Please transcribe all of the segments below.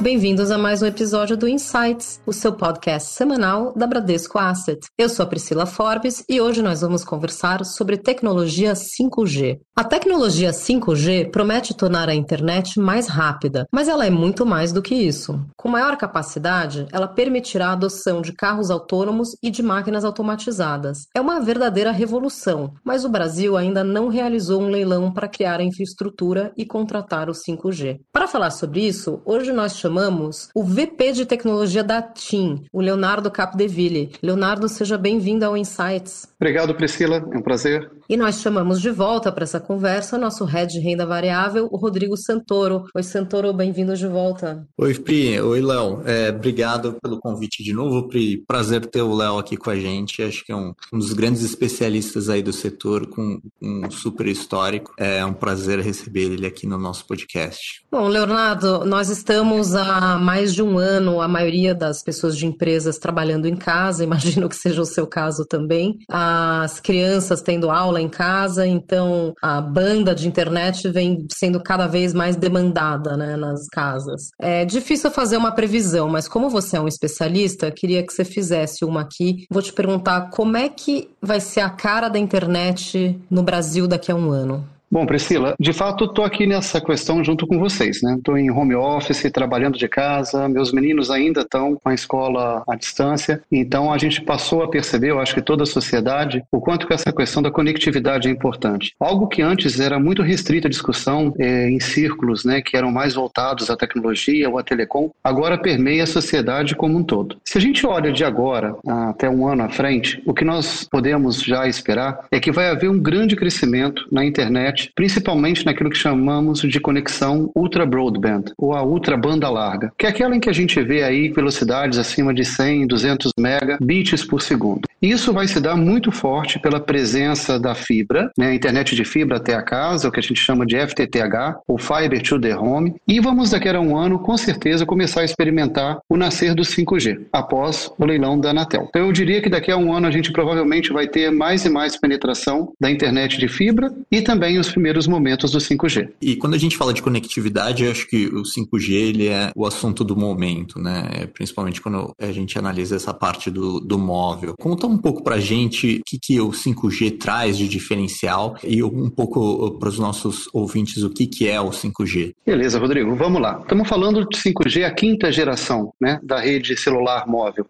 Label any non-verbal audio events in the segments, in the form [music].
Bem-vindos a mais um episódio do Insights, o seu podcast semanal da Bradesco Asset. Eu sou a Priscila Forbes e hoje nós vamos conversar sobre tecnologia 5G. A tecnologia 5G promete tornar a internet mais rápida, mas ela é muito mais do que isso. Com maior capacidade, ela permitirá a adoção de carros autônomos e de máquinas automatizadas. É uma verdadeira revolução, mas o Brasil ainda não realizou um leilão para criar a infraestrutura e contratar o 5G. Para falar sobre isso, hoje nós chamamos chamamos o VP de tecnologia da TIM, o Leonardo Capdeville. Leonardo, seja bem-vindo ao Insights. Obrigado, Priscila. É um prazer. E nós chamamos de volta para essa conversa nosso head de renda variável, o Rodrigo Santoro. Oi, Santoro, bem-vindo de volta. Oi, Pri. Oi, Léo. É, obrigado pelo convite de novo, Pri. Prazer ter o Léo aqui com a gente. Acho que é um, um dos grandes especialistas aí do setor, com um super histórico. É um prazer receber ele aqui no nosso podcast. Bom, Leonardo, nós estamos há mais de um ano, a maioria das pessoas de empresas trabalhando em casa, [laughs] imagino que seja o seu caso também. As crianças tendo aula em casa, então a banda de internet vem sendo cada vez mais demandada né, nas casas. É difícil fazer uma previsão, mas como você é um especialista, queria que você fizesse uma aqui. Vou te perguntar como é que vai ser a cara da internet no Brasil daqui a um ano. Bom, Priscila, de fato estou aqui nessa questão junto com vocês, né? Estou em home office, trabalhando de casa, meus meninos ainda estão com a escola à distância, então a gente passou a perceber, eu acho que toda a sociedade, o quanto que essa questão da conectividade é importante. Algo que antes era muito restrita a discussão é, em círculos, né, que eram mais voltados à tecnologia ou à telecom, agora permeia a sociedade como um todo. Se a gente olha de agora até um ano à frente, o que nós podemos já esperar é que vai haver um grande crescimento na internet internet, principalmente naquilo que chamamos de conexão ultra broadband, ou a ultra banda larga, que é aquela em que a gente vê aí velocidades acima de 100, 200 megabits por segundo. Isso vai se dar muito forte pela presença da fibra, né, internet de fibra até a casa, o que a gente chama de FTTH, ou Fiber to the Home, e vamos daqui a um ano, com certeza, começar a experimentar o nascer do 5G, após o leilão da Anatel. Então eu diria que daqui a um ano a gente provavelmente vai ter mais e mais penetração da internet de fibra e também os nos primeiros momentos do 5G. E quando a gente fala de conectividade, eu acho que o 5G ele é o assunto do momento, né? É, principalmente quando a gente analisa essa parte do, do móvel. Conta um pouco pra gente o que, que o 5G traz de diferencial e um pouco para os nossos ouvintes o que, que é o 5G. Beleza, Rodrigo, vamos lá. Estamos falando de 5G, a quinta geração né, da rede celular móvel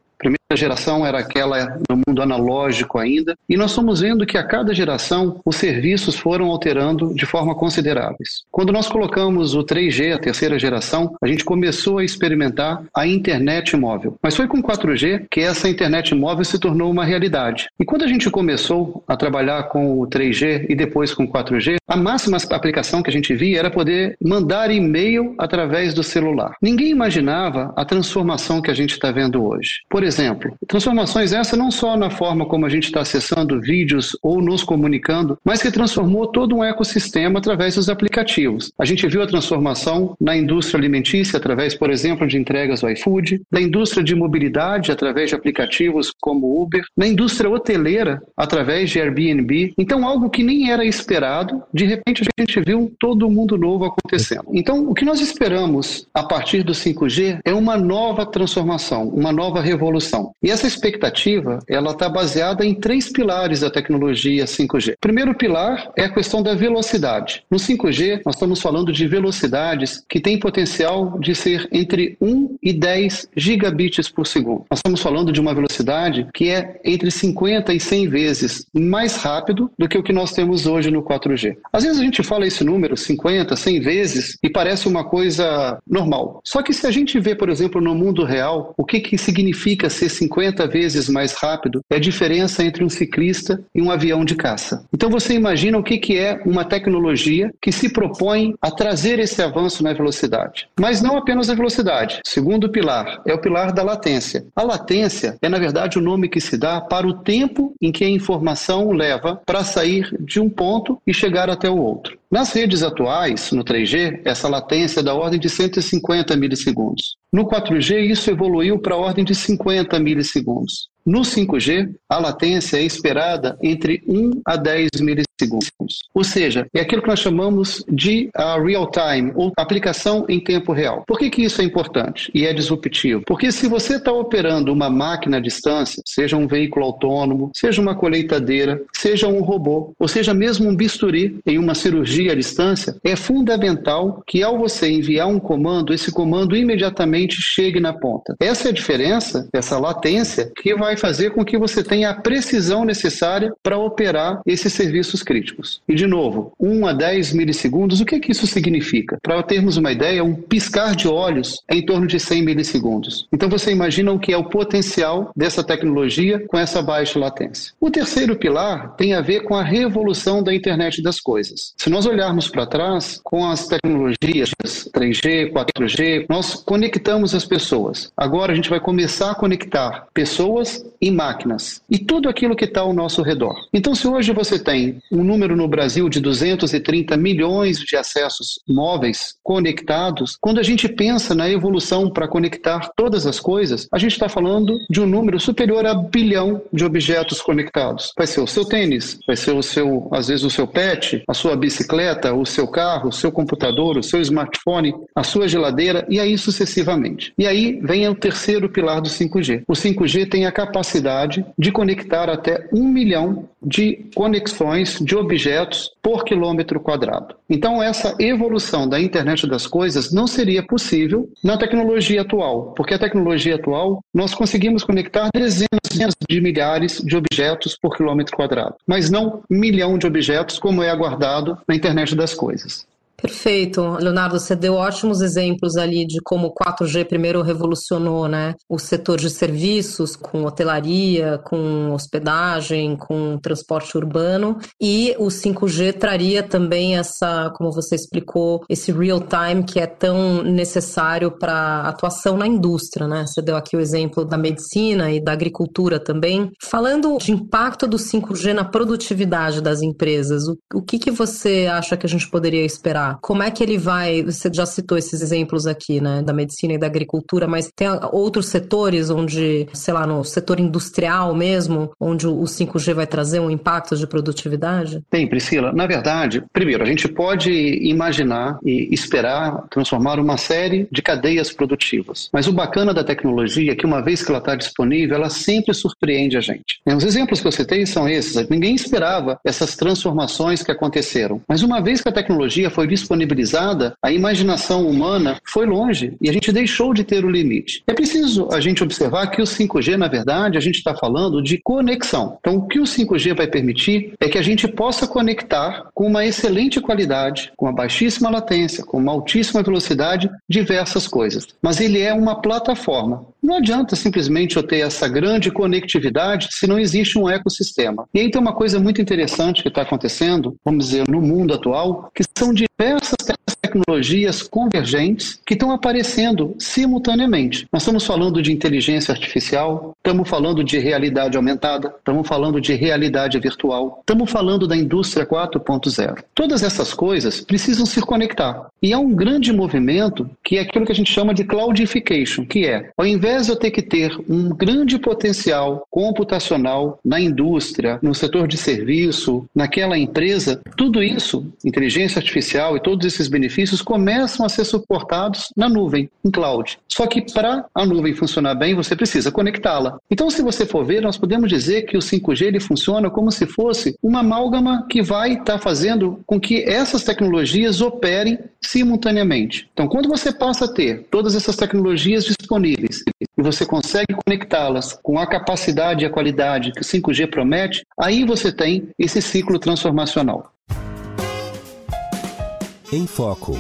primeira geração era aquela no mundo analógico ainda, e nós estamos vendo que a cada geração os serviços foram alterando de forma consideráveis. Quando nós colocamos o 3G, a terceira geração, a gente começou a experimentar a internet móvel. Mas foi com 4G que essa internet móvel se tornou uma realidade. E quando a gente começou a trabalhar com o 3G e depois com o 4G, a máxima aplicação que a gente via era poder mandar e-mail através do celular. Ninguém imaginava a transformação que a gente está vendo hoje. Por exemplo, transformações essa não só na forma como a gente está acessando vídeos ou nos comunicando, mas que transformou todo um ecossistema através dos aplicativos. A gente viu a transformação na indústria alimentícia através, por exemplo, de entregas do iFood, na indústria de mobilidade através de aplicativos como Uber, na indústria hoteleira através de Airbnb. Então, algo que nem era esperado, de repente a gente viu todo mundo novo acontecendo. Então, o que nós esperamos a partir do 5G é uma nova transformação, uma nova revolução E essa expectativa, ela está baseada em três pilares da tecnologia 5G. O primeiro pilar é a questão da velocidade. No 5G, nós estamos falando de velocidades que têm potencial de ser entre 1 e 10 gigabits por segundo. Nós estamos falando de uma velocidade que é entre 50 e 100 vezes mais rápido do que o que nós temos hoje no 4G. Às vezes a gente fala esse número, 50, 100 vezes, e parece uma coisa normal. Só que se a gente vê, por exemplo, no mundo real, o que, que significa ser 50 vezes mais rápido é a diferença entre um ciclista e um avião de caça. Então você imagina o que, é uma tecnologia que se propõe a trazer esse avanço na velocidade. Mas não apenas a velocidade. Segundo pilar é o pilar da latência. A latência é, na verdade, o nome que se dá para o tempo em que a informação leva para sair de um ponto e chegar até o outro. Nas redes atuais, no 3G, essa latência é da ordem de 150 milissegundos. No 4G, isso evoluiu para a ordem de 50 milissegundos. No 5G, a latência é esperada entre 1 a 10 milissegundos. Ou seja, é aquilo que nós chamamos de uh, real time, ou aplicação em tempo real. Por que, que isso é importante e é disruptivo? Porque se você está operando uma máquina à distância, seja um veículo autônomo, seja uma colheitadeira, seja um robô, ou seja mesmo um bisturi em uma cirurgia à distância, é fundamental que ao você enviar um comando, esse comando imediatamente chegue na ponta. Essa é a diferença, essa latência, que vai fazer com que você tenha a precisão necessária para operar esses serviços críticos. E, de novo, 1 a 10 milissegundos, o que, é que isso significa? Para termos uma ideia, um piscar de olhos é em torno de 100 milissegundos. Então, você imagina o que é o potencial dessa tecnologia com essa baixa latência. O terceiro pilar tem a ver com a revolução da internet das coisas. Se nós olharmos para trás, com as tecnologias 3G, 4G, nós conectamos as pessoas. Agora a gente vai começar a conectar pessoas e máquinas e tudo aquilo que está ao nosso redor. Então, se hoje você tem um número no Brasil de 230 milhões de acessos móveis conectados, quando a gente pensa na evolução para conectar todas as coisas, a gente está falando de um número superior a bilhão de objetos conectados. Vai ser o seu tênis, vai ser o seu, às vezes o seu pet, a sua bicicleta, o seu carro, o seu computador, o seu smartphone, a sua geladeira e aí sucessivamente. E aí vem o terceiro pilar do 5G. O 5G tem a capacidade de conectar até um milhão de conexões de objetos por quilômetro quadrado. Então, essa evolução da internet das coisas não seria possível na tecnologia atual, porque a tecnologia atual nós conseguimos conectar dezenas de milhares de objetos por quilômetro quadrado, mas não um milhão de objetos como é aguardado na internet das coisas. Perfeito. Leonardo, você deu ótimos exemplos ali de como o 4G primeiro revolucionou né, o setor de serviços, com hotelaria, com hospedagem, com transporte urbano, e o 5G traria também essa, como você explicou, esse real time que é tão necessário para atuação na indústria. Né? Você deu aqui o exemplo da medicina e da agricultura também. Falando de impacto do 5G na produtividade das empresas, o, o que, que você acha que a gente poderia esperar? Como é que ele vai? Você já citou esses exemplos aqui, né, da medicina e da agricultura, mas tem outros setores onde, sei lá, no setor industrial mesmo, onde o 5G vai trazer um impacto de produtividade? Tem, Priscila. Na verdade, primeiro, a gente pode imaginar e esperar transformar uma série de cadeias produtivas. Mas o bacana da tecnologia é que, uma vez que ela está disponível, ela sempre surpreende a gente. Os exemplos que eu citei são esses. Ninguém esperava essas transformações que aconteceram. Mas uma vez que a tecnologia foi disponibilizada, a imaginação humana foi longe e a gente deixou de ter o limite. É preciso a gente observar que o 5G, na verdade, a gente está falando de conexão. Então, o que o 5G vai permitir é que a gente possa conectar com uma excelente qualidade, com uma baixíssima latência, com uma altíssima velocidade, diversas coisas. Mas ele é uma plataforma. Não adianta simplesmente eu ter essa grande conectividade se não existe um ecossistema. E aí tem uma coisa muito interessante que está acontecendo, vamos dizer, no mundo atual, que são diversas tecnologias convergentes que estão aparecendo simultaneamente. Nós estamos falando de inteligência artificial, estamos falando de realidade aumentada, estamos falando de realidade virtual, estamos falando da indústria 4.0. Todas essas coisas precisam se conectar. E há um grande movimento que é aquilo que a gente chama de cloudification, que é, ao invés de eu ter que ter um grande potencial computacional na indústria, no setor de serviço, naquela empresa, tudo isso, inteligência artificial e todos esses benefícios benefícios começam a ser suportados na nuvem, em cloud. Só que para a nuvem funcionar bem, você precisa conectá-la. Então, se você for ver, nós podemos dizer que o 5G ele funciona como se fosse uma amálgama que vai estar tá fazendo com que essas tecnologias operem simultaneamente. Então, quando você passa a ter todas essas tecnologias disponíveis e você consegue conectá-las com a capacidade e a qualidade que o 5G promete, aí você tem esse ciclo transformacional. Em Foco.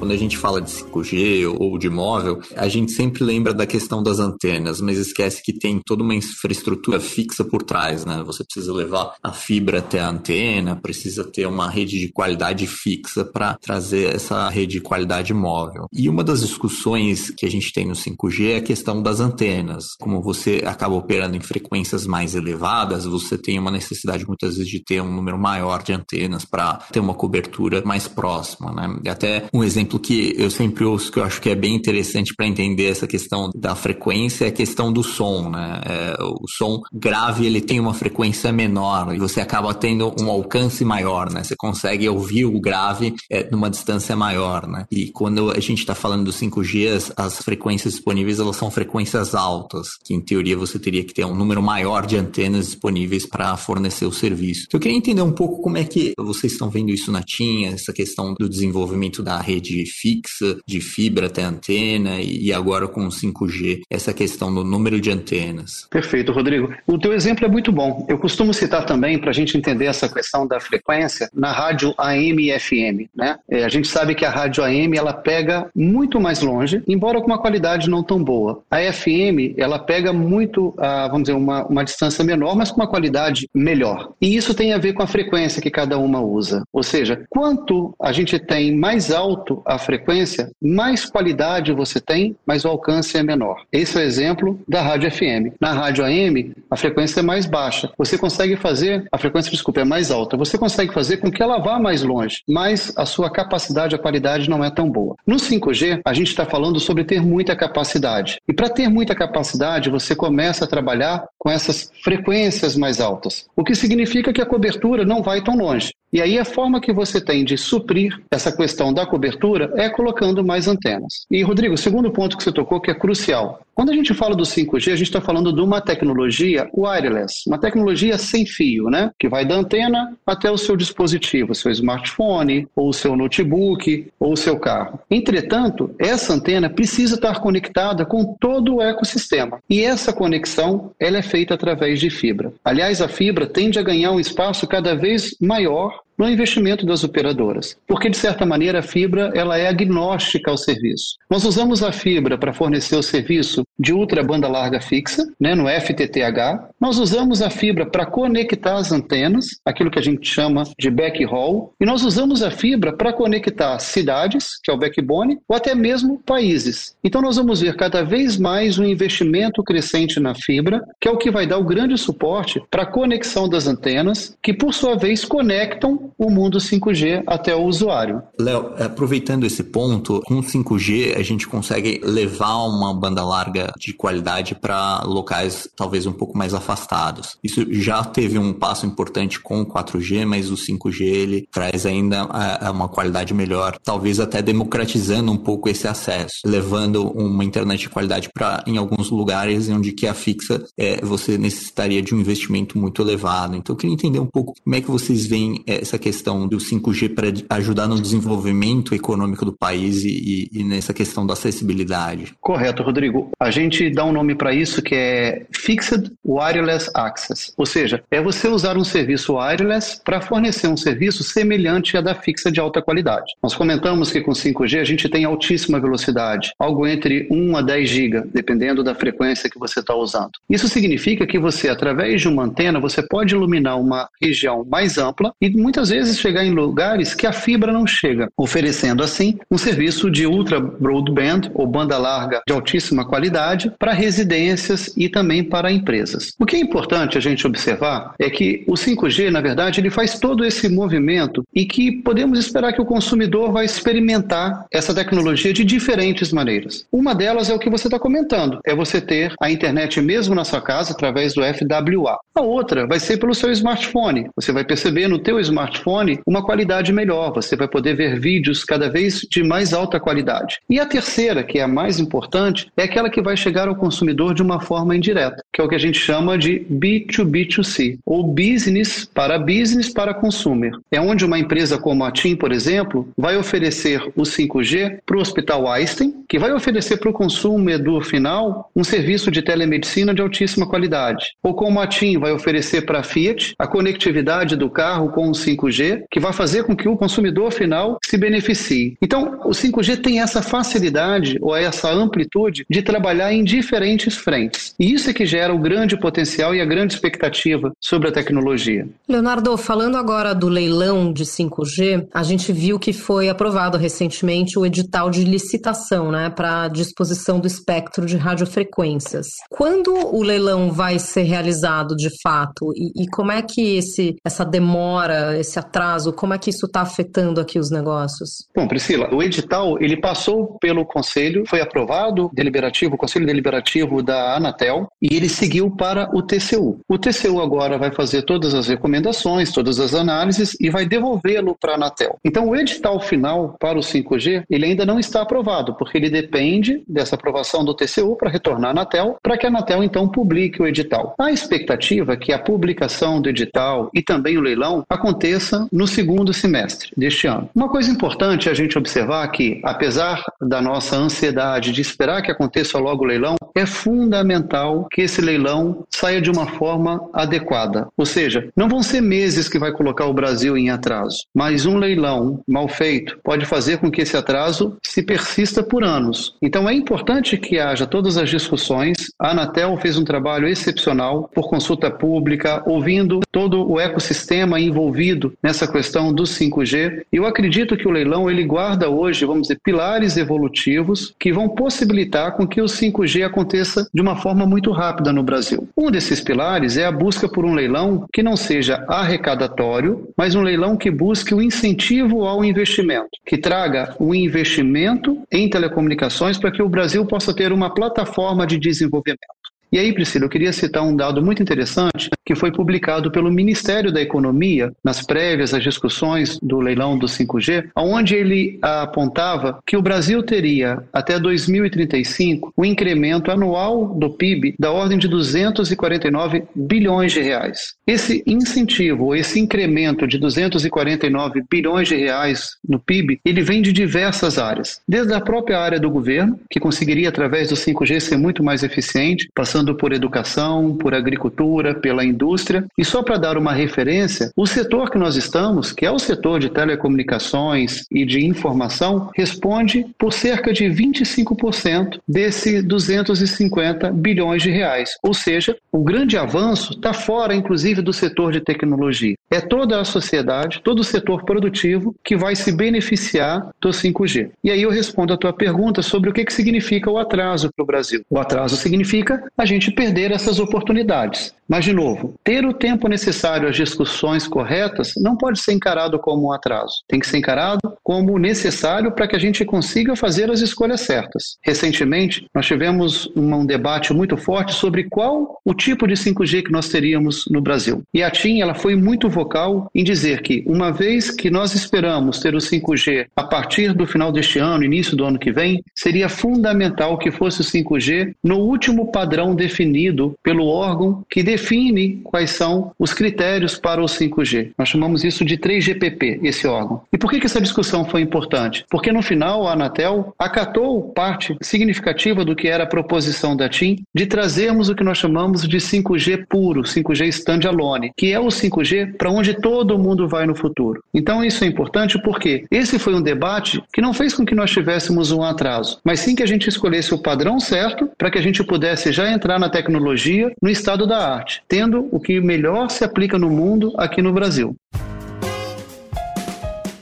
Quando a gente fala de 5G ou de móvel, a gente sempre lembra da questão das antenas, mas esquece que tem toda uma infraestrutura fixa por trás, né? Você precisa levar a fibra até a antena, precisa ter uma rede de qualidade fixa para trazer essa rede de qualidade móvel. E uma das discussões que a gente tem no 5G é a questão das antenas. Como você acaba operando em frequências mais elevadas, você tem uma necessidade muitas vezes de ter um número maior de antenas para ter uma cobertura mais próxima, né? E até um exemplo exemplo que eu sempre ouço que eu acho que é bem interessante para entender essa questão da frequência é a questão do som, né? É, o som grave ele tem uma frequência menor e você acaba tendo um alcance maior, né? Você consegue ouvir o grave é, numa distância maior, né? E quando a gente está falando do 5G, as, as, frequências disponíveis elas são frequências altas, que em teoria você teria que ter um número maior de antenas disponíveis para fornecer o serviço. Então, eu queria entender um pouco como é que vocês estão vendo isso na TIM, essa questão do desenvolvimento da rede fixa, de fibra até antena e agora com o 5G, essa questão do número de antenas. Perfeito, Rodrigo. O teu exemplo é muito bom. Eu costumo citar também, para a gente entender essa questão da frequência, na rádio AM e FM. Né? É, a gente sabe que a rádio AM ela pega muito mais longe, embora com uma qualidade não tão boa. A FM ela pega muito, ah, vamos dizer, uma, uma distância menor, mas com uma qualidade melhor. E isso tem a ver com a frequência que cada uma usa. Ou seja, quanto a gente tem mais alto a frequência, mais qualidade você tem, mas o alcance é menor. Esse é o exemplo da rádio FM. Na rádio AM, a frequência é mais baixa. Você consegue fazer, a frequência, desculpa, é mais alta. Você consegue fazer com que ela vá mais longe, mas a sua capacidade, a qualidade não é tão boa. No 5G, a gente está falando sobre ter muita capacidade. E para ter muita capacidade, você começa a trabalhar com essas frequências mais altas, o que significa que a cobertura não vai tão longe. E aí a forma que você tem de suprir essa questão da cobertura é colocando mais antenas. E Rodrigo, o segundo ponto que você tocou que é crucial. Quando a gente fala do 5G, a gente está falando de uma tecnologia wireless, uma tecnologia sem fio, né? Que vai da antena até o seu dispositivo, seu smartphone, ou seu notebook, ou seu carro. Entretanto, essa antena precisa estar conectada com todo o ecossistema. E essa conexão, ela é feita através de fibra. Aliás, a fibra tende a ganhar um espaço cada vez maior no investimento das operadoras, porque de certa maneira a fibra ela é agnóstica ao serviço. Nós usamos a fibra para fornecer o serviço de ultra banda larga fixa, né, no FTTH. Nós usamos a fibra para conectar as antenas, aquilo que a gente chama de backhaul, e nós usamos a fibra para conectar cidades, que é o backbone, ou até mesmo países. Então nós vamos ver cada vez mais um investimento crescente na fibra, que é o que vai dar o grande suporte para a conexão das antenas, que por sua vez conectam o mundo 5G até o usuário. Léo, aproveitando esse ponto, com 5G a gente consegue levar uma banda larga de qualidade para locais talvez um pouco mais afastados. Isso já teve um passo importante com o 4G, mas o 5G ele traz ainda uma qualidade melhor, talvez até democratizando um pouco esse acesso, levando uma internet de qualidade para em alguns lugares onde que a fixa é, você necessitaria de um investimento muito elevado. Então eu queria entender um pouco como é que vocês veem essa questão do 5G para ajudar no desenvolvimento econômico do país e, e, nessa questão da acessibilidade? Correto, Rodrigo. A gente dá um nome para isso que é Fixed Wireless Access, ou seja, é você usar um serviço wireless para fornecer um serviço semelhante à da fixa de alta qualidade. Nós comentamos que com 5G a gente tem altíssima velocidade, algo entre 1 a 10 GB, dependendo da frequência que você está usando. Isso significa que você, através de uma antena, você pode iluminar uma região mais ampla e muitas vezes chegar em lugares que a fibra não chega, oferecendo assim um serviço de ultra broadband ou banda larga de altíssima qualidade para residências e também para empresas. O que é importante a gente observar é que o 5G, na verdade, ele faz todo esse movimento e que podemos esperar que o consumidor vai experimentar essa tecnologia de diferentes maneiras. Uma delas é o que você está comentando, é você ter a internet mesmo na sua casa através do FWA. A outra vai ser pelo seu smartphone. Você vai perceber no teu smartphone smartphone uma qualidade melhor. Você vai poder ver vídeos cada vez de mais alta qualidade. E a terceira, que é a mais importante, é aquela que vai chegar ao consumidor de uma forma indireta, que é o que a gente chama de B2B2C, ou business para business para consumer. É onde uma empresa como a TIM, por exemplo, vai oferecer o 5G para o Hospital Einstein, que vai oferecer para o consumidor final um serviço de telemedicina de altíssima qualidade. Ou como a TIM vai oferecer para a Fiat a conectividade do carro com o 5G 5G que vai fazer com que o consumidor final se beneficie. Então, o 5G tem essa facilidade ou essa amplitude de trabalhar em diferentes frentes. E isso é que gera era o grande potencial e a grande expectativa sobre a tecnologia. Leonardo, falando agora do leilão de 5G, a gente viu que foi aprovado recentemente o edital de licitação né, para disposição do espectro de radiofrequências. Quando o leilão vai ser realizado de fato e, e como é que esse, essa demora, esse atraso, como é que isso está afetando aqui os negócios? Bom, Priscila, o edital ele passou pelo Conselho, foi aprovado deliberativo, o Conselho Deliberativo da Anatel, e ele seguiu para o TCU. O TCU agora vai fazer todas as recomendações, todas as análises e vai devolvê-lo para a Anatel. Então, o edital final para o 5G, ele ainda não está aprovado, porque ele depende dessa aprovação do TCU para retornar à Anatel, para que a Anatel então publique o edital. A expectativa é que a publicação do edital e também o leilão aconteça no segundo semestre deste ano. Uma coisa importante a gente observar que, apesar da nossa ansiedade de esperar que aconteça logo o leilão, é fundamental que esse leilão saia de uma forma adequada. Ou seja, não vão ser meses que vai colocar o Brasil em atraso, mas um leilão mal feito pode fazer com que esse atraso se persista por anos. Então é importante que haja todas as discussões. A Anatel fez um trabalho excepcional por consulta pública, ouvindo todo o ecossistema envolvido nessa questão do 5G. E eu acredito que o leilão ele guarda hoje, vamos dizer, pilares evolutivos que vão possibilitar com que o 5G aconteça de uma forma muito rápida no Brasil. Um desses pilares é a busca por um leilão que não seja arrecadatório, mas um leilão que busque o incentivo ao investimento, que traga o investimento em telecomunicações para que o Brasil possa ter uma plataforma de desenvolvimento. E aí, Priscila, eu queria citar um dado muito interessante que foi publicado pelo Ministério da Economia nas prévias às discussões do leilão do 5G, onde ele apontava que o Brasil teria até 2035 um incremento anual do PIB da ordem de 249 bilhões de reais. Esse incentivo, esse incremento de 249 bilhões de reais no PIB, ele vem de diversas áreas, desde a própria área do governo, que conseguiria através do 5G ser muito mais eficiente, passando passando por educação, por agricultura, pela indústria. E só para dar uma referência, o setor que nós estamos, que é o setor de telecomunicações e de informação, responde por cerca de 25% desse 250 bilhões de reais. Ou seja, o grande avanço está fora, inclusive, do setor de tecnologia. É toda a sociedade, todo o setor produtivo que vai se beneficiar do 5G. E aí eu respondo a tua pergunta sobre o que, que significa o atraso para o Brasil. O atraso significa a gente perder essas oportunidades. Mas, de novo, ter o tempo necessário às discussões corretas não pode ser encarado como um atraso. Tem que ser encarado como necessário para que a gente consiga fazer as escolhas certas. Recentemente, nós tivemos um debate muito forte sobre qual o tipo de 5G que nós teríamos no Brasil. E a TIM ela foi muito vocal em dizer que, uma vez que nós esperamos ter o 5G a partir do final deste ano, início do ano que vem, seria fundamental que fosse o 5G no último padrão definido pelo órgão que define quais são os critérios para o 5G. Nós chamamos isso de 3GPP, esse órgão. E por que, que essa discussão foi importante? Porque no final a Anatel acatou parte significativa do que era a proposição da TIM de trazermos o que nós chamamos de 5G puro, 5G standalone, que é o 5G para onde todo mundo vai no futuro. Então isso é importante porque esse foi um debate que não fez com que nós tivéssemos um atraso, mas sim que a gente escolhesse o padrão certo para que a gente pudesse já entrar na tecnologia no estado da arte tendo o que melhor se aplica no mundo aqui no Brasil.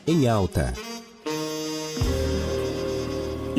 Em alta.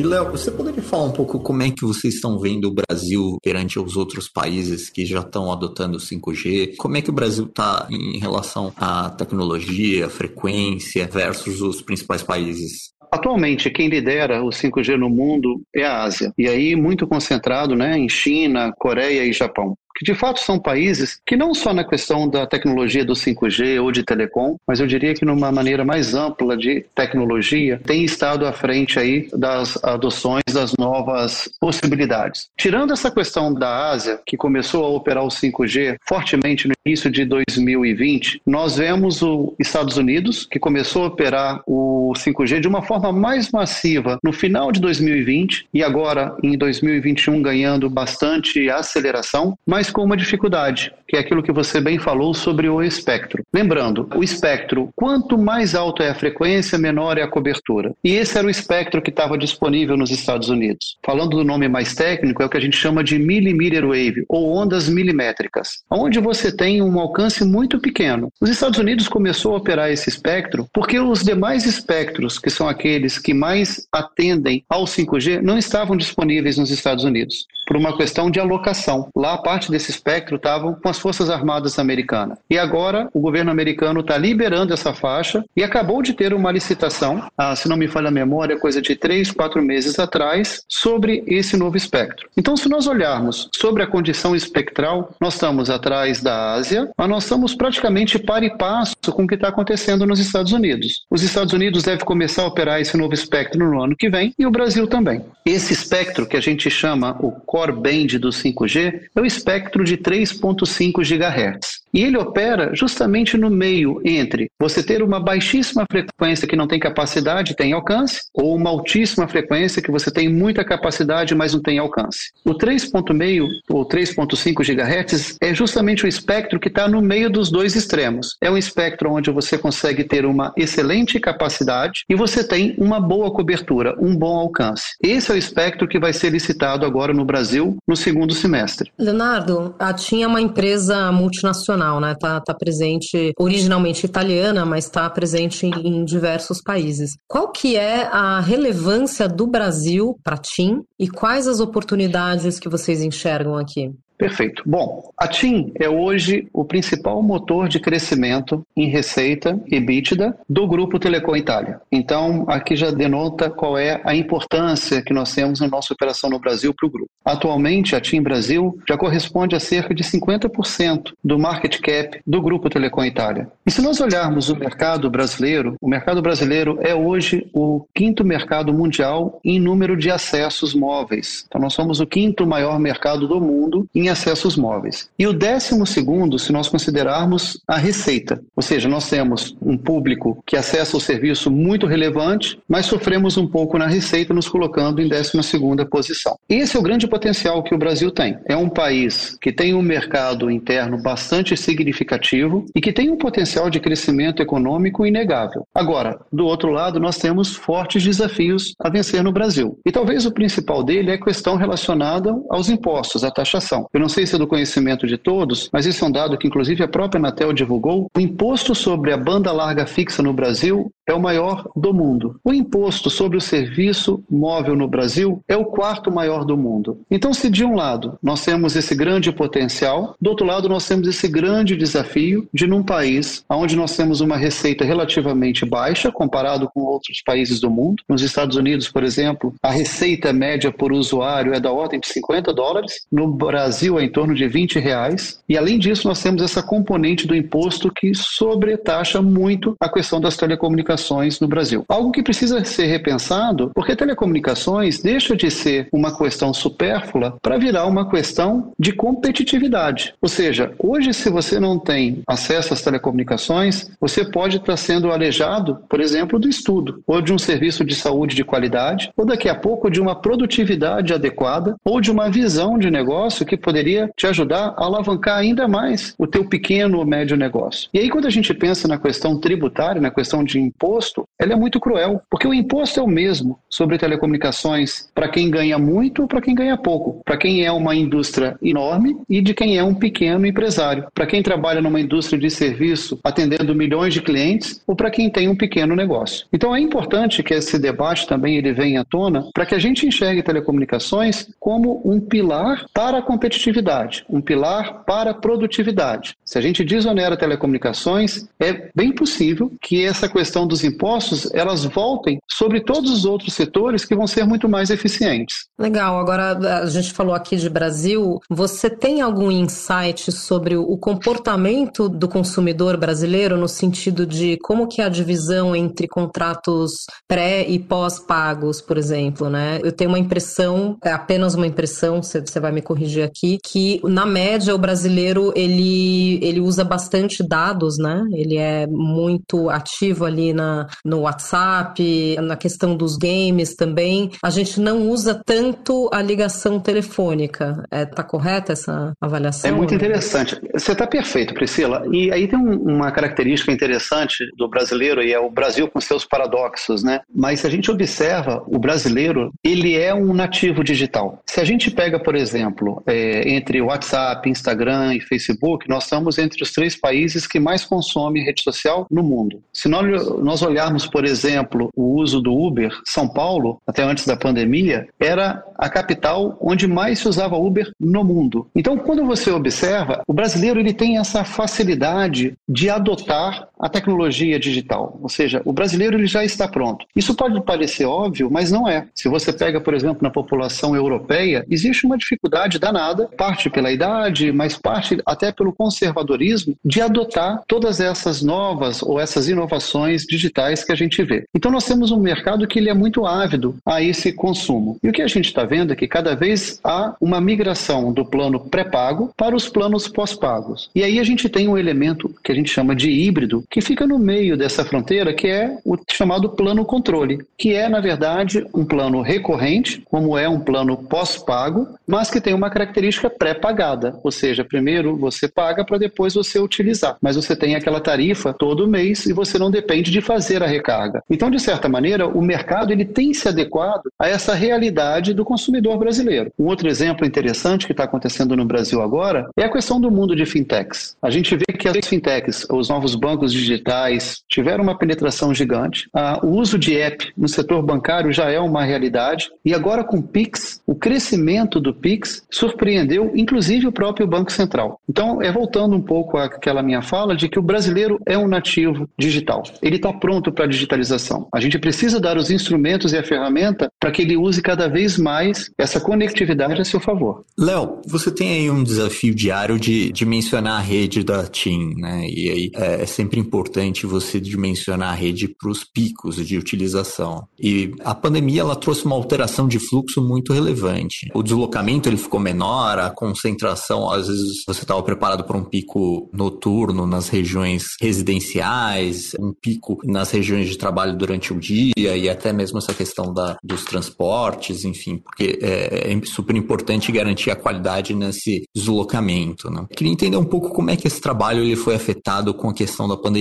E Léo, você poderia falar um pouco como é que vocês estão vendo o Brasil perante os outros países que já estão adotando o 5G? Como é que o Brasil está em relação à tecnologia, frequência versus os principais países? Atualmente, quem lidera o 5G no mundo é a Ásia, e aí muito concentrado né, em China, Coreia e Japão que de fato são países que não só na questão da tecnologia do 5G ou de telecom, mas eu diria que numa maneira mais ampla de tecnologia, tem estado à frente aí das adoções das novas possibilidades. Tirando essa questão da Ásia, que começou a operar o 5G fortemente no início de 2020, nós vemos os Estados Unidos, que começou a operar o 5G de uma forma mais massiva no final de 2020 e agora em 2021 ganhando bastante aceleração, mas com uma dificuldade, que é aquilo que você bem falou sobre o espectro. Lembrando, o espectro, quanto mais alto é a frequência, menor é a cobertura. E esse era o espectro que estava disponível nos Estados Unidos. Falando do nome mais técnico, é o que a gente chama de millimeter wave, ou ondas milimétricas, onde você tem um alcance muito pequeno. Os Estados Unidos começou a operar esse espectro porque os demais espectros, que são aqueles que mais atendem ao 5G, não estavam disponíveis nos Estados Unidos, por uma questão de alocação. Lá, parte desse espectro estavam com as Forças Armadas Americanas. E agora, o governo americano está liberando essa faixa e acabou de ter uma licitação, ah, se não me falha a memória, coisa de três, quatro meses atrás, sobre esse novo espectro. Então, se nós olharmos sobre a condição espectral, nós estamos atrás da Ásia, mas nós estamos praticamente par e passo com o que está acontecendo nos Estados Unidos. Os Estados Unidos devem começar a operar esse novo espectro no ano que vem e o Brasil também. Esse espectro que a gente chama o core band do 5G é o espectro de 3.5 GHz. E ele opera justamente no meio entre você ter uma baixíssima frequência que não tem capacidade, tem alcance, ou uma altíssima frequência que você tem muita capacidade, mas não tem alcance. O 3.5 ou 3.5 GHz é justamente o espectro que está no meio dos dois extremos. É um espectro onde você consegue ter uma excelente capacidade e você tem uma boa cobertura, um bom alcance. Esse é o espectro que vai ser licitado agora no Brasil no segundo semestre. Leonardo, a é uma empresa multinacional, né? Tá, tá presente originalmente italiana, mas está presente em, em diversos países. Qual que é a relevância do Brasil para TIM e quais as oportunidades que vocês enxergam aqui? Perfeito. Bom, a TIM é hoje o principal motor de crescimento em receita EBITDA do Grupo Telecom Itália. Então, aqui já denota qual é a importância que nós temos na nossa operação no Brasil para o grupo. Atualmente, a TIM Brasil já corresponde a cerca de 50% do market cap do Grupo Telecom Itália. E se nós olharmos o mercado brasileiro, o mercado brasileiro é hoje o quinto mercado mundial em número de acessos móveis. Então, nós somos o quinto maior mercado do mundo em acessos móveis. E o décimo segundo, se nós considerarmos a receita, ou seja, nós temos um público que acessa o serviço muito relevante, mas sofremos um pouco na receita, nos colocando em décima segunda posição. Esse é o grande potencial que o Brasil tem. É um país que tem um mercado interno bastante significativo e que tem um potencial de crescimento econômico inegável. Agora, do outro lado, nós temos fortes desafios a vencer no Brasil. E talvez o principal dele é a questão relacionada aos impostos, à taxação. Eu não sei se é do conhecimento de todos, mas isso é um dado que inclusive a própria Anatel divulgou. O imposto sobre a banda larga fixa no Brasil é o maior do mundo. O imposto sobre o serviço móvel no Brasil é o quarto maior do mundo. Então, se de um lado nós temos esse grande potencial, do outro lado nós temos esse grande desafio de num país onde nós temos uma receita relativamente baixa comparado com outros países do mundo. Nos Estados Unidos, por exemplo, a receita média por usuário é da ordem de 50 dólares. No Brasil é em torno de 20 reais. E além disso, nós temos essa componente do imposto que sobretaxa muito a questão das telecomunicações telecomunicações no Brasil. Algo que precisa ser repensado, porque telecomunicações deixa de ser uma questão supérflua para virar uma questão de competitividade. Ou seja, hoje, se você não tem acesso às telecomunicações, você pode estar sendo alejado, por exemplo, do estudo, ou de um serviço de saúde de qualidade, ou daqui a pouco de uma produtividade adequada, ou de uma visão de negócio que poderia te ajudar a alavancar ainda mais o teu pequeno ou médio negócio. E aí, quando a gente pensa na questão tributária, na questão de imposto, ela é muito cruel, porque o imposto é o mesmo sobre telecomunicações para quem ganha muito ou para quem ganha pouco, para quem é uma indústria enorme e de quem é um pequeno empresário, para quem trabalha numa indústria de serviço atendendo milhões de clientes ou para quem tem um pequeno negócio. Então é importante que esse debate também ele venha à tona para que a gente enxergue telecomunicações como um pilar para a competitividade, um pilar para a produtividade. Se a gente desonera telecomunicações, é bem possível que essa questão dos impostos, elas voltem sobre todos os outros setores que vão ser muito mais eficientes. Legal. Agora, a gente falou aqui de Brasil. Você tem algum insight sobre o comportamento do consumidor brasileiro no sentido de como que é a divisão entre contratos pré e pós-pagos, por exemplo, né? Eu tenho uma impressão, é apenas uma impressão, você vai me corrigir aqui que, na média, o brasileiro ele, ele usa bastante dados, né? Ele é muito ativo ali na, no WhatsApp, na questão dos games também. A gente não usa tanto a ligação telefônica. É, tá correta essa avaliação? É muito interessante. Você está perfeito, Priscila. E aí tem um, uma característica interessante do brasileiro, e é o Brasil com seus paradoxos, né? Mas se a gente observa, o brasileiro, ele é um nativo digital. Se a gente pega, por exemplo, é, entre WhatsApp, Instagram e Facebook, nós estamos entre os três países que mais consomem rede social no mundo. Se nós, nós olharmos, por exemplo, o uso do Uber, São Paulo, até antes da pandemia, era a capital onde mais se usava Uber no mundo. Então, quando você observa, o brasileiro ele tem essa facilidade de adotar a tecnologia digital, ou seja, o brasileiro ele já está pronto. Isso pode parecer óbvio, mas não é. Se você pega, por exemplo, na população europeia, existe uma dificuldade danada, parte pela idade, mas parte até pelo conservadorismo, de adotar todas essas novas ou essas inovações digitais que a gente vê. Então nós temos um mercado que ele é muito ávido a esse consumo. E o que a gente está vendo é que cada vez há uma migração do plano pré-pago para os planos pós-pagos. E aí a gente tem um elemento que a gente chama de híbrido, que fica no meio dessa fronteira, que é o chamado plano controle, que é, na verdade, um plano recorrente, como é um plano pós-pago, mas que tem uma característica pré-pagada, ou seja, primeiro você paga para depois você utilizar, mas você tem aquela tarifa todo mês e você não depende de fazer a recarga. Então, de certa maneira, o mercado ele tem se adequado a essa realidade do consumidor brasileiro. Um outro exemplo interessante que está acontecendo no Brasil agora é a questão do mundo de fintechs. A gente vê que as fintechs, os novos bancos digitais, tiveram uma penetração gigante. Ah, o uso de app no setor bancário já é uma realidade. E agora com o Pix, o crescimento do Pix surpreendeu inclusive o próprio Banco Central. Então, é voltando um pouco àquela minha fala de que o brasileiro é um nativo digital. Ele está pronto para a digitalização. A gente precisa dar os instrumentos e a ferramenta para que ele use cada vez mais essa conectividade a seu favor. Léo, você tem aí um desafio diário de dimensionar a rede da TIM, né? E aí é, é sempre importante você dimensionar a rede para os picos de utilização. E a pandemia ela trouxe uma alteração de fluxo muito relevante. O deslocamento ele ficou menor, a concentração, às vezes você estava preparado para um pico noturno nas regiões residenciais, um pico nas regiões de trabalho durante o dia e até mesmo essa questão da, dos transportes, enfim, porque é, é super importante garantir a qualidade nesse deslocamento. Né? Queria entender um pouco como é que esse trabalho ele foi afetado com a questão da pandemia.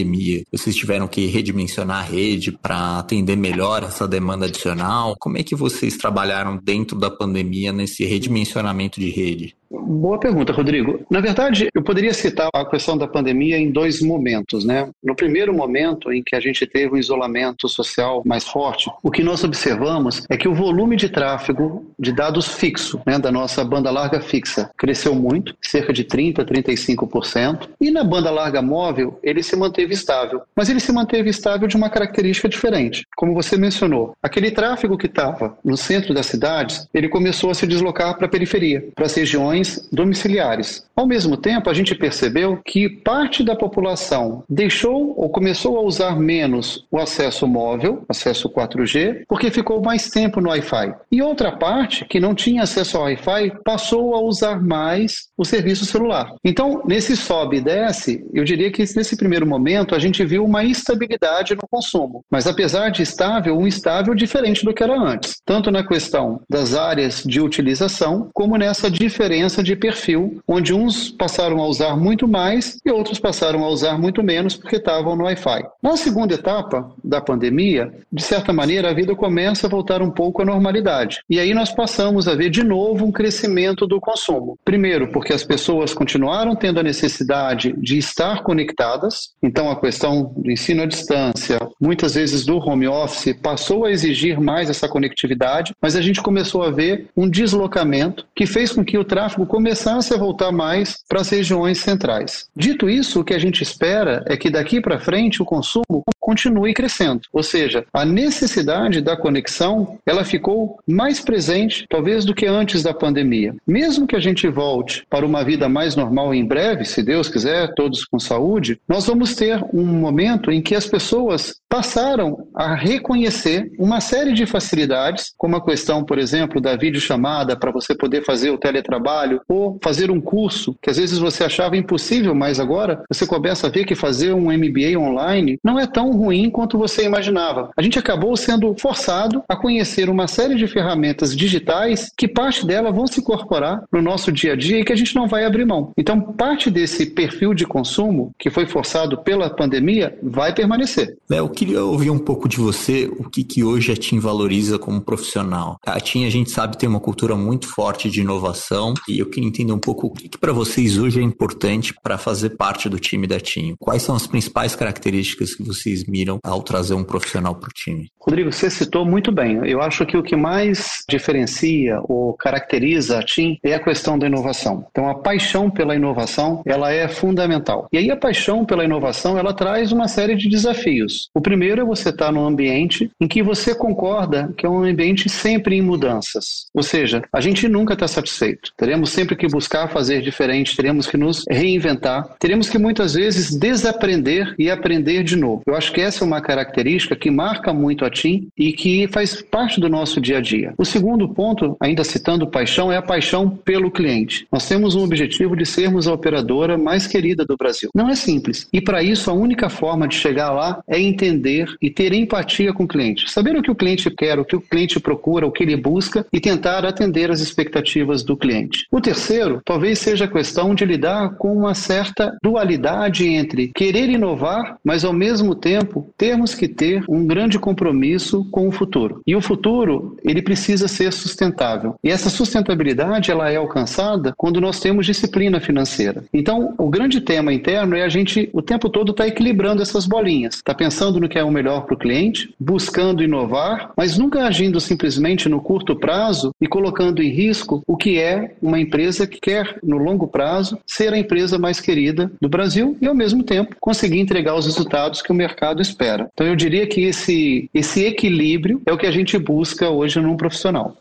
Vocês tiveram que redimensionar a rede para atender melhor essa demanda adicional? Como é que vocês trabalharam dentro da pandemia nesse redimensionamento de rede? Boa pergunta, Rodrigo. Na verdade, eu poderia citar a questão da pandemia em dois momentos, né? No primeiro momento, em que a gente teve um isolamento social mais forte, o que nós observamos é que o volume de tráfego de dados fixo, né, da nossa banda larga fixa, cresceu muito, cerca de 30, 35%, e na banda larga móvel, ele se manteve estável. Mas ele se manteve estável de uma característica diferente. Como você mencionou, aquele tráfego que estava no centro das cidades, ele começou a se deslocar para a periferia, para as regiões domiciliares. Ao mesmo tempo, a gente percebeu que parte da população deixou ou começou a usar menos o acesso móvel, acesso 4G, porque ficou mais tempo no Wi-Fi. E outra parte, que não tinha acesso ao Wi-Fi, passou a usar mais o serviço celular. Então, nesse sobe e desce, eu diria que nesse primeiro momento a gente viu uma instabilidade no consumo. Mas apesar de estável, um estável diferente do que era antes, tanto na questão das áreas de utilização, como nessa diferença diferença de perfil, onde uns passaram a usar muito mais e outros passaram a usar muito menos porque estavam no Wi-Fi. Na segunda etapa da pandemia, de certa maneira, a vida começa a voltar um pouco à normalidade. E aí nós passamos a ver de novo um crescimento do consumo. Primeiro, porque as pessoas continuaram tendo a necessidade de estar conectadas, então a questão do ensino à distância, muitas vezes do home office, passou a exigir mais essa conectividade, mas a gente começou a ver um deslocamento que fez com que o tráfego tráfego começasse a voltar mais para as regiões centrais. Dito isso, o que a gente espera é que daqui para frente o consumo continue crescendo. Ou seja, a necessidade da conexão, ela ficou mais presente, talvez, do que antes da pandemia. Mesmo que a gente volte para uma vida mais normal em breve, se Deus quiser, todos com saúde, nós vamos ter um momento em que as pessoas passaram a reconhecer uma série de facilidades, como a questão, por exemplo, da videochamada para você poder fazer o teletrabalho ou fazer um curso que às vezes você achava impossível, mas agora você começa a ver que fazer um MBA online não é tão ruim quanto você imaginava. A gente acabou sendo forçado a conhecer uma série de ferramentas digitais que parte delas vão se incorporar no nosso dia a dia e que a gente não vai abrir mão. Então, parte desse perfil de consumo que foi forçado pela pandemia vai permanecer. Léo, queria ouvir um pouco de você o que, que hoje a TIM valoriza como profissional. A TIM, a gente sabe, tem uma cultura muito forte de inovação e eu queria entender um pouco o que, que para vocês hoje é importante para fazer parte do time da TIM. Quais são as principais características que vocês miram ao trazer um profissional para o time? Rodrigo, você citou muito bem. Eu acho que o que mais diferencia ou caracteriza a TIM é a questão da inovação. Então, a paixão pela inovação, ela é fundamental. E aí a paixão pela inovação, ela traz uma série de desafios. O primeiro é você estar num ambiente em que você concorda que é um ambiente sempre em mudanças. Ou seja, a gente nunca está satisfeito. Teremos sempre que buscar fazer diferente, teremos que nos reinventar, teremos que muitas vezes desaprender e aprender de novo. Eu acho que essa é uma característica que marca muito a TIM e que faz parte do nosso dia a dia. O segundo ponto, ainda citando paixão, é a paixão pelo cliente. Nós temos um objetivo de sermos a operadora mais querida do Brasil. Não é simples. E para isso, a única forma de chegar lá é entender e ter empatia com o cliente. Saber o que o cliente quer, o que o cliente procura, o que ele busca e tentar atender as expectativas do cliente. O terceiro, talvez seja a questão de lidar com uma certa dualidade entre querer inovar, mas ao mesmo tempo termos que ter um grande compromisso com o futuro. E o futuro, ele precisa ser sustentável. E essa sustentabilidade, ela é alcançada quando nós temos disciplina financeira. Então, o grande tema interno é a gente o tempo todo estar tá equilibrando essas bolinhas, está pensando no que é o melhor para o cliente, buscando inovar, mas nunca agindo simplesmente no curto prazo e colocando em risco o que é uma empresa que quer, no longo prazo, ser a empresa mais querida do Brasil e, ao mesmo tempo, conseguir entregar os resultados que o mercado espera. Então, eu diria que esse, esse equilíbrio é o que a gente busca hoje num profissional.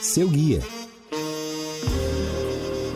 Seu guia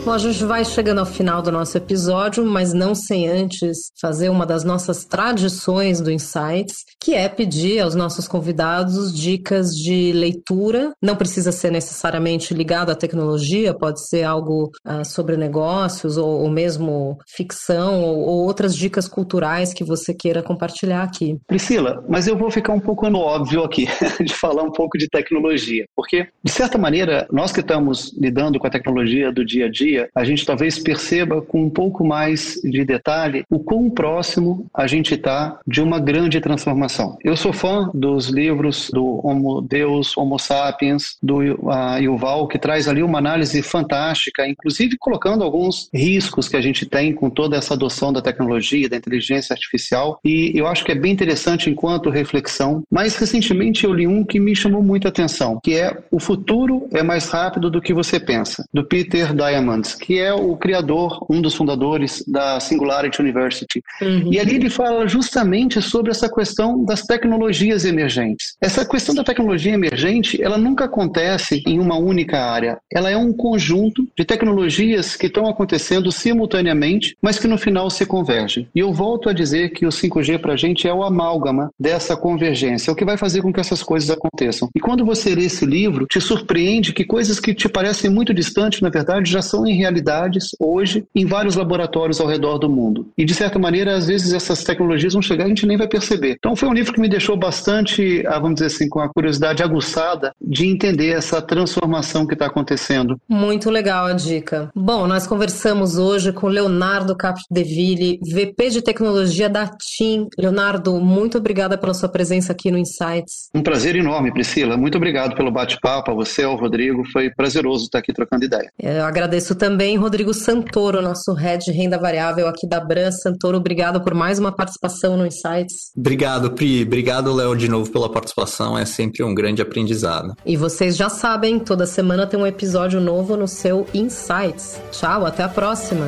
Bom, a gente vai chegando ao final do nosso episódio, mas não sem antes fazer uma das nossas tradições do Insights, que é pedir aos nossos convidados dicas de leitura. Não precisa ser necessariamente ligado à tecnologia, pode ser algo uh, sobre negócios ou, ou mesmo ficção ou, ou, outras dicas culturais que você queira compartilhar aqui. Priscila, mas eu vou ficar um pouco no óbvio aqui, [laughs] de falar um pouco de tecnologia, porque, de certa maneira, nós que estamos lidando com a tecnologia do dia a dia, dia, a gente talvez perceba com um pouco mais de detalhe o quão próximo a gente está de uma grande transformação. Eu sou fã dos livros do Homo Deus, Homo Sapiens, do uh, Yuval, que traz ali uma análise fantástica, inclusive colocando alguns riscos que a gente tem com toda essa adoção da tecnologia, da inteligência artificial, e eu acho que é bem interessante enquanto reflexão. Mais recentemente eu li um que me chamou muita atenção, que é O Futuro é Mais Rápido do que Você Pensa, do Peter Diamond que é o criador, um dos fundadores da Singularity University. Uhum. E ali ele fala justamente sobre essa questão das tecnologias emergentes. Essa questão da tecnologia emergente, ela nunca acontece em uma única área. Ela é um conjunto de tecnologias que estão acontecendo simultaneamente, mas que no final se convergem. E eu volto a dizer que o 5G para a gente é o amálgama dessa convergência, é o que vai fazer com que essas coisas aconteçam. E quando você lê esse livro, te surpreende que coisas que te parecem muito distantes, na verdade, já são em realidades hoje em vários laboratórios ao redor do mundo. E de certa maneira, às vezes essas tecnologias vão chegar e a gente nem vai perceber. Então foi um livro que me deixou bastante, ah, vamos dizer assim, com a curiosidade aguçada de entender essa transformação que está acontecendo. Muito legal a dica. Bom, nós conversamos hoje com Leonardo Capdeville, VP de tecnologia da TIM. Leonardo, muito obrigada pela sua presença aqui no Insights. Um prazer enorme, Priscila. Muito obrigado pelo bate-papo, a você, ao Rodrigo. Foi prazeroso estar aqui trocando ideia. Eu agradeço também Rodrigo Santoro, nosso head de renda variável aqui da Bran. Santoro, obrigado por mais uma participação no Insights. Obrigado, Pri. Obrigado, Léo, de novo pela participação. É sempre um grande aprendizado. E vocês já sabem, toda semana tem um episódio novo no seu Insights. Tchau, até a próxima.